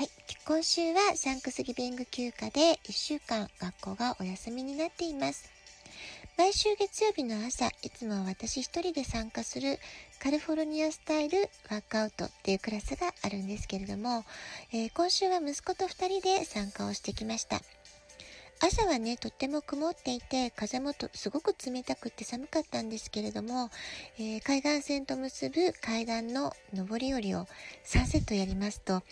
はい。今週はサンクスギビング休暇で1週間学校がお休みになっています。毎週月曜日の朝、いつもは私一人で参加するカリフォルニアスタイルワークアウトっていうクラスがあるんですけれども、えー、今週は息子と2人で参加をしてきました。朝はね、とっても曇っていて、風もとすごく冷たくて寒かったんですけれども、えー、海岸線と結ぶ階段の上り下りを3セットやりますと、あっ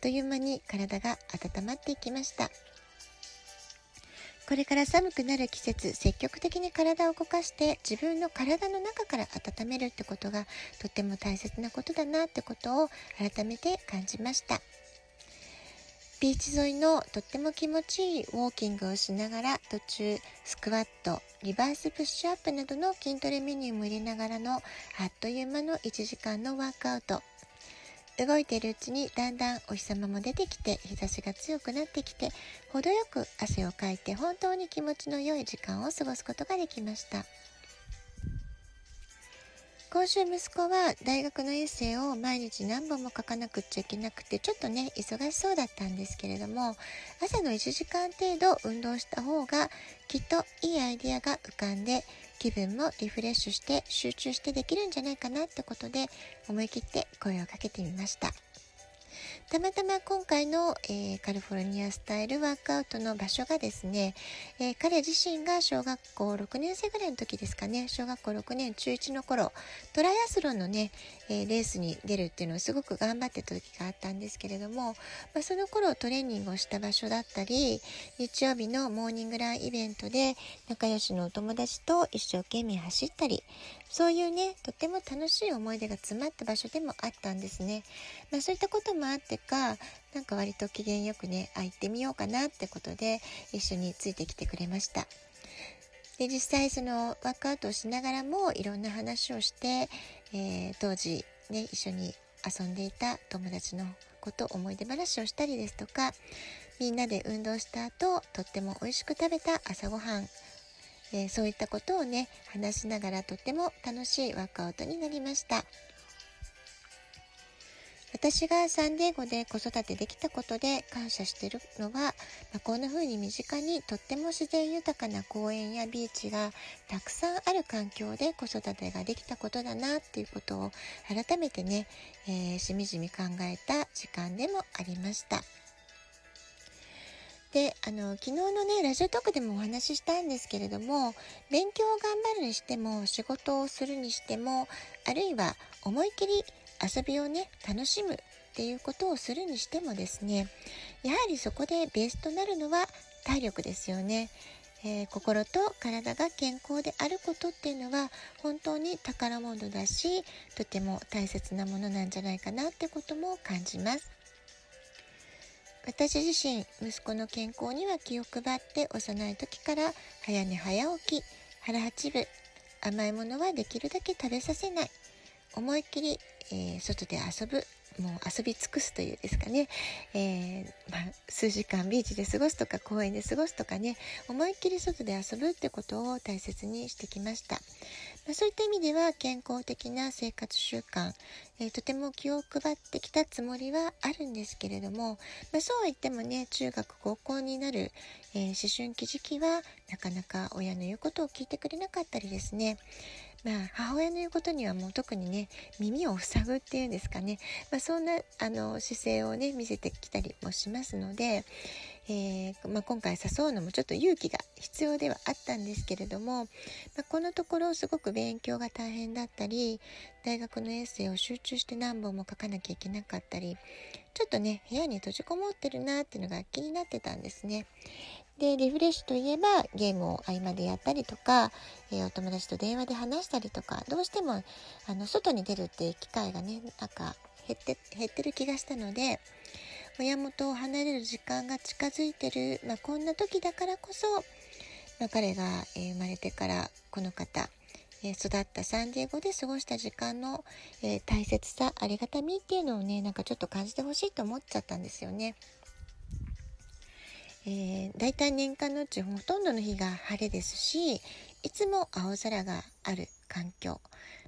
という間に体が温まっていきました。これから寒くなる季節、積極的に体を動かして自分の体の中から温めるってことがとっても大切なことだなってことを改めて感じました。ビーチ沿いのとっても気持ちいいウォーキングをしながら途中スクワット、リバースプッシュアップなどの筋トレメニューも入れながらのあっという間の1時間のワークアウト。動いているうちにだんだんお日様も出てきて日差しが強くなってきて程よく汗をかいて本当に気持ちの良い時間を過ごすことができました。今週息子は大学のエッセイを毎日何本も書かなくっちゃいけなくてちょっとね忙しそうだったんですけれども朝の1時間程度運動した方がきっといいアイデアが浮かんで気分もリフレッシュして集中してできるんじゃないかなってことで思い切って声をかけてみました。たまたま今回の、えー、カリフォルニアスタイルワークアウトの場所がですね、えー、彼自身が小学校6年生ぐらいの時ですかね、小学校6年中1の頃、トライアスロンのね、えー、レースに出るっていうのをすごく頑張ってた時があったんですけれども、まあ、その頃トレーニングをした場所だったり、日曜日のモーニングランイベントで仲良しのお友達と一生懸命走ったり、そういうね、とっても楽しい思い出が詰まった場所でもあったんですね。まあそういったこともあってか、なんか割と機嫌よくね、あ、行ってみようかなってことで、一緒についてきてくれました。で、実際そのワークアウトをしながらもいろんな話をして、えー、当時ね、一緒に遊んでいた友達のこと思い出話をしたりですとか、みんなで運動した後、とっても美味しく食べた朝ごはん、えー、そういったことをね、話しながらとっても楽しいワークアウトになりました。私がサンディエゴで子育てできたことで感謝してるのは、まあ、こんな風に身近にとっても自然豊かな公園やビーチがたくさんある環境で子育てができたことだなっていうことを改めてね、えー、しみじみ考えた時間でもありました。で、あの、昨日のね、ラジオトークでもお話ししたんですけれども、勉強を頑張るにしても、仕事をするにしても、あるいは思い切り遊びをね、楽しむっていうことをするにしてもですね、やはりそこでベースとなるのは体力ですよね。えー、心と体が健康であることっていうのは本当に宝物だし、とても大切なものなんじゃないかなってことも感じます。私自身、息子の健康には気を配って幼い時から早寝早起き、腹八分、甘いものはできるだけ食べさせない。思いっきり、えー、外で遊ぶ、もう遊び尽くすというですかね、えー、まあ、数時間ビーチで過ごすとか公園で過ごすとかね、思いっきり外で遊ぶってことを大切にしてきました。まあ、そういった意味では健康的な生活習慣、えー、とても気を配ってきたつもりはあるんですけれども、まあ、そうは言ってもね、中学高校になる、え思春期時期はなかなか親の言うことを聞いてくれなかったりですね、まあ、母親の言うことにはもう特にね、耳を塞ぐっていうんですかね、まあ、そんな、あの、姿勢をね、見せてきたりもしますので、えー、まあ、今回誘うのもちょっと勇気が必要ではあったんですけれども、ま、このところすごく勉強が大変だったり、大学のエッセイを集中して何本も書かなきゃいけなかったり、ちょっとね、部屋に閉じこもってるなっていうのが気になってたんですね。で、リフレッシュといえばゲームを合間でやったりとか、えー、お友達と電話で話したりとか、どうしても、あの、外に出るっていう機会がね、なんか減って、減ってる気がしたので、親元を離れる時間が近づいてる、まあ、こんな時だからこそ、まあ、彼が、えー、生まれてからこの方、え、育ったサンディエゴで過ごした時間の、えー、大切さありがたみっていうのをねなんかちょっと感じてほしいと思っちゃったんですよね。えー、大体年間のうちほとんどの日が晴れですしいつも青空がある環境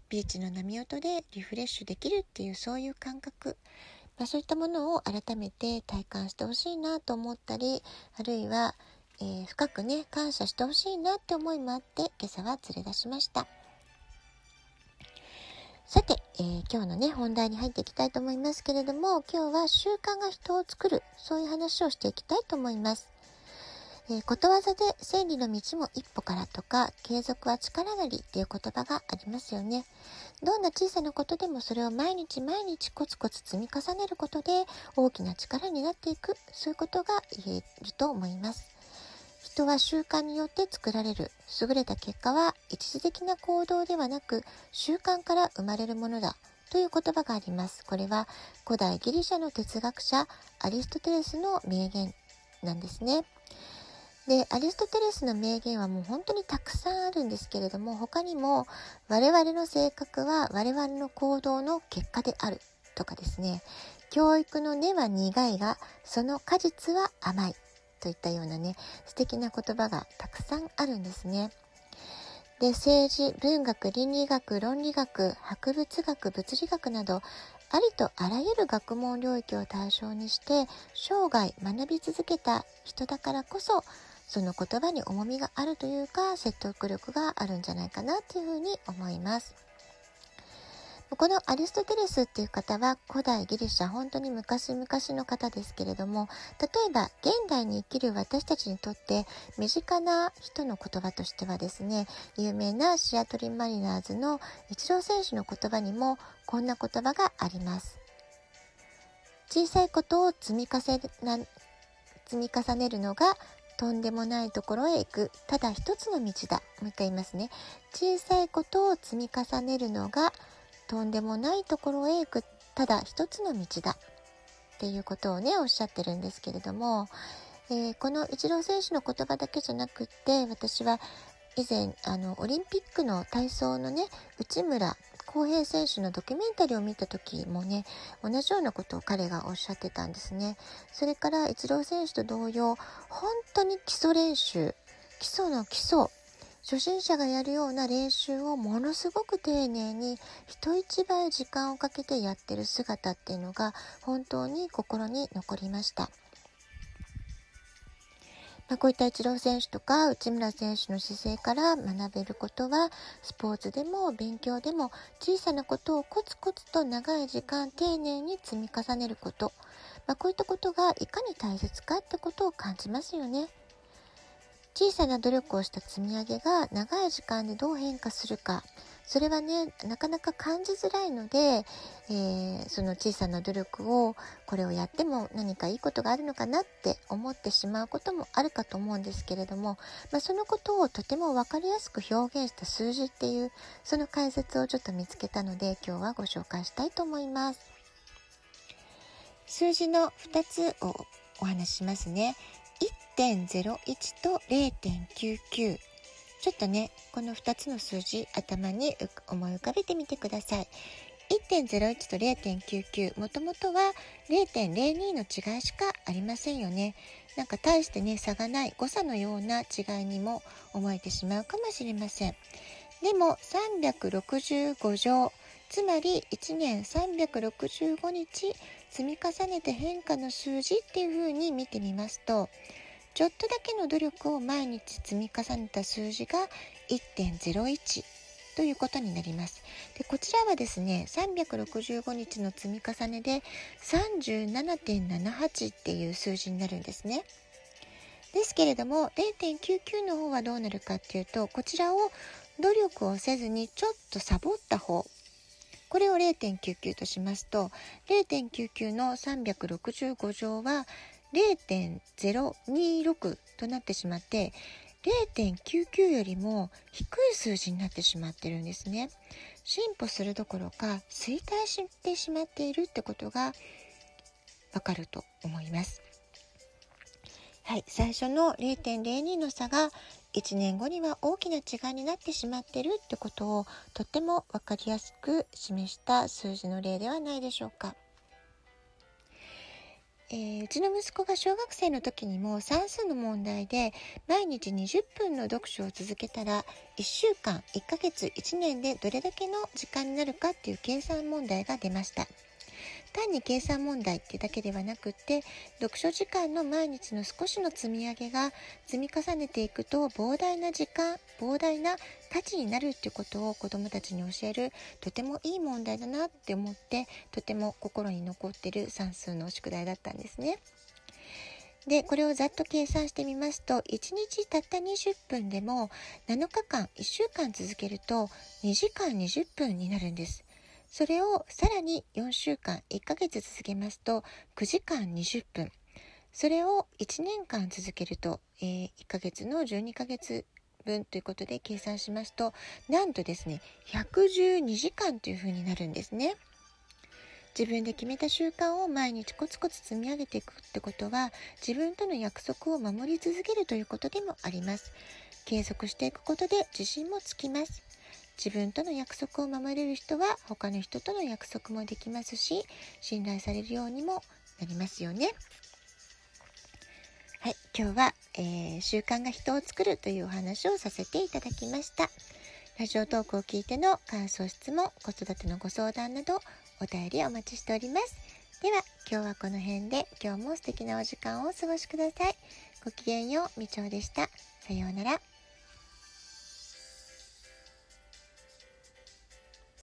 ビーチの波音でリフレッシュできるっていうそういう感覚、まあ、そういったものを改めて体感してほしいなと思ったりあるいは、えー、深くね感謝してほしいなって思いもあって今朝は連れ出しました。さて、えー、今日のね本題に入っていきたいと思いますけれども今日は習慣が人を作るそういう話をしていきたいと思いますえー、ことわざで千里の道も一歩からとか継続は力なりっていう言葉がありますよね。どんな小さなことでもそれを毎日毎日コツコツ積み重ねることで大きな力になっていくそういうことが言えると思います。人は習慣によって作られる。優れた結果は一時的な行動ではなく習慣から生まれるものだ。という言葉があります。これは古代ギリシャの哲学者アリストテレスの名言なんですね。でアリストテレスの名言はもう本当にたくさんあるんですけれども他にも我々の性格は我々の行動の結果である。とかですね。教育の根は苦いがその果実は甘い。といったようなね素敵な言葉がたくさんあるんですね。で政治文学倫理学論理学博物学物理学などありとあらゆる学問領域を対象にして生涯学び続けた人だからこそその言葉に重みがあるというか説得力があるんじゃないかなっていうふうに思います。このアリストテレスっていう方は古代ギリシャ本当に昔々の方ですけれども例えば現代に生きる私たちにとって身近な人の言葉としてはですね有名なシアトリンマリナーズのイチロー選手の言葉にもこんな言葉があります。小さいことを積み重ね積み重ねるのがとんでもないところへ行くただ一つの道だもう一回言いますね小さいことを積み重ねるのがとんでもないところへ行くただ一つの道だっていうことをねおっしゃってるんですけれども、えー、このイチロー選手の言葉だけじゃなくって私は以前あのオリンピックの体操のね内村航平選手のドキュメンタリーを見た時もね同じようなことを彼がおっしゃってたんですね。それからイチロー選手と同様本当に基礎練習基礎の基礎初心者がやるような練習をものすごく丁寧に人一倍時間をかけてやってる姿っていうのが本当に心に残りました。まあ、こういったイチロー選手とか内村選手の姿勢から学べることはスポーツでも勉強でも小さなことをコツコツと長い時間丁寧に積み重ねること、まあ、こういったことがいかに大切かってことを感じますよね。小さな努力をした積み上げが長い時間でどう変化するかそれはねなかなか感じづらいので、えー、その小さな努力をこれをやっても何かいいことがあるのかなって思ってしまうこともあるかと思うんですけれども、まあ、そのことをとても分かりやすく表現した数字っていうその解説をちょっと見つけたので今日はご紹介したいと思います。数字の2つをお話ししますね。1.01と0.99ちょっとね、この2つの数字頭に思い浮かべてみてください。1.01と0.99もともとは0.02の違いしかありませんよね。なんか大してね差がない誤差のような違いにも思えてしまうかもしれません。でも365乗つまり1年365日積み重ねて変化の数字っていう風に見てみますとちょっとだけの努力を毎日積み重ねた数字が1.01ということになります。でこちらはですね365日の積み重ねで37.78っていう数字になるんですね。ですけれども0.99の方はどうなるかっていうとこちらを努力をせずにちょっとサボった方これを0.99としますと0.99の365乗は0.026となってしまって0.99よりも低い数字になってしまってるんですね。進歩するどころか衰退してしまっているってことがわかると思います。はい、最初の0.02の差が1年後には大きな違いになってしまってるってことをとっても分かりやすく示した数字の例ではないでしょうか。えー、うちの息子が小学生の時にも算数の問題で毎日20分の読書を続けたら1週間1ヶ月1年でどれだけの時間になるかっていう計算問題が出ました。単に計算問題ってだけではなくって読書時間の毎日の少しの積み上げが積み重ねていくと膨大な時間膨大な価値になるっていうことを子どもたちに教えるとてもいい問題だなって思ってとても心に残ってる算数の宿題だったんですね。でこれをざっと計算してみますと1日たった20分でも7日間1週間続けると2時間20分になるんです。それをさらに4週間1ヶ月続けますと9時間20分それを1年間続けると、えー、1ヶ月の12ヶ月分ということで計算しますとなんとですね112時間というふうになるんですね。自分で決めた習慣を毎日コツコツ積み上げていくってことは自分との約束を守り続けるということでもあります。継続していくことで自信もつきます。自分との約束を守れる人は他の人との約束もできますし信頼されるようにもなりますよね。はい、今日は、えー、習慣が人を作るというお話をさせていただきました。ラジオトークを聞いての感想、質問、子育てのご相談などお便りお待ちしております。では今日はこの辺で今日も素敵なお時間をお過ごしください。ごきげんよう、みちょうでした。さようなら。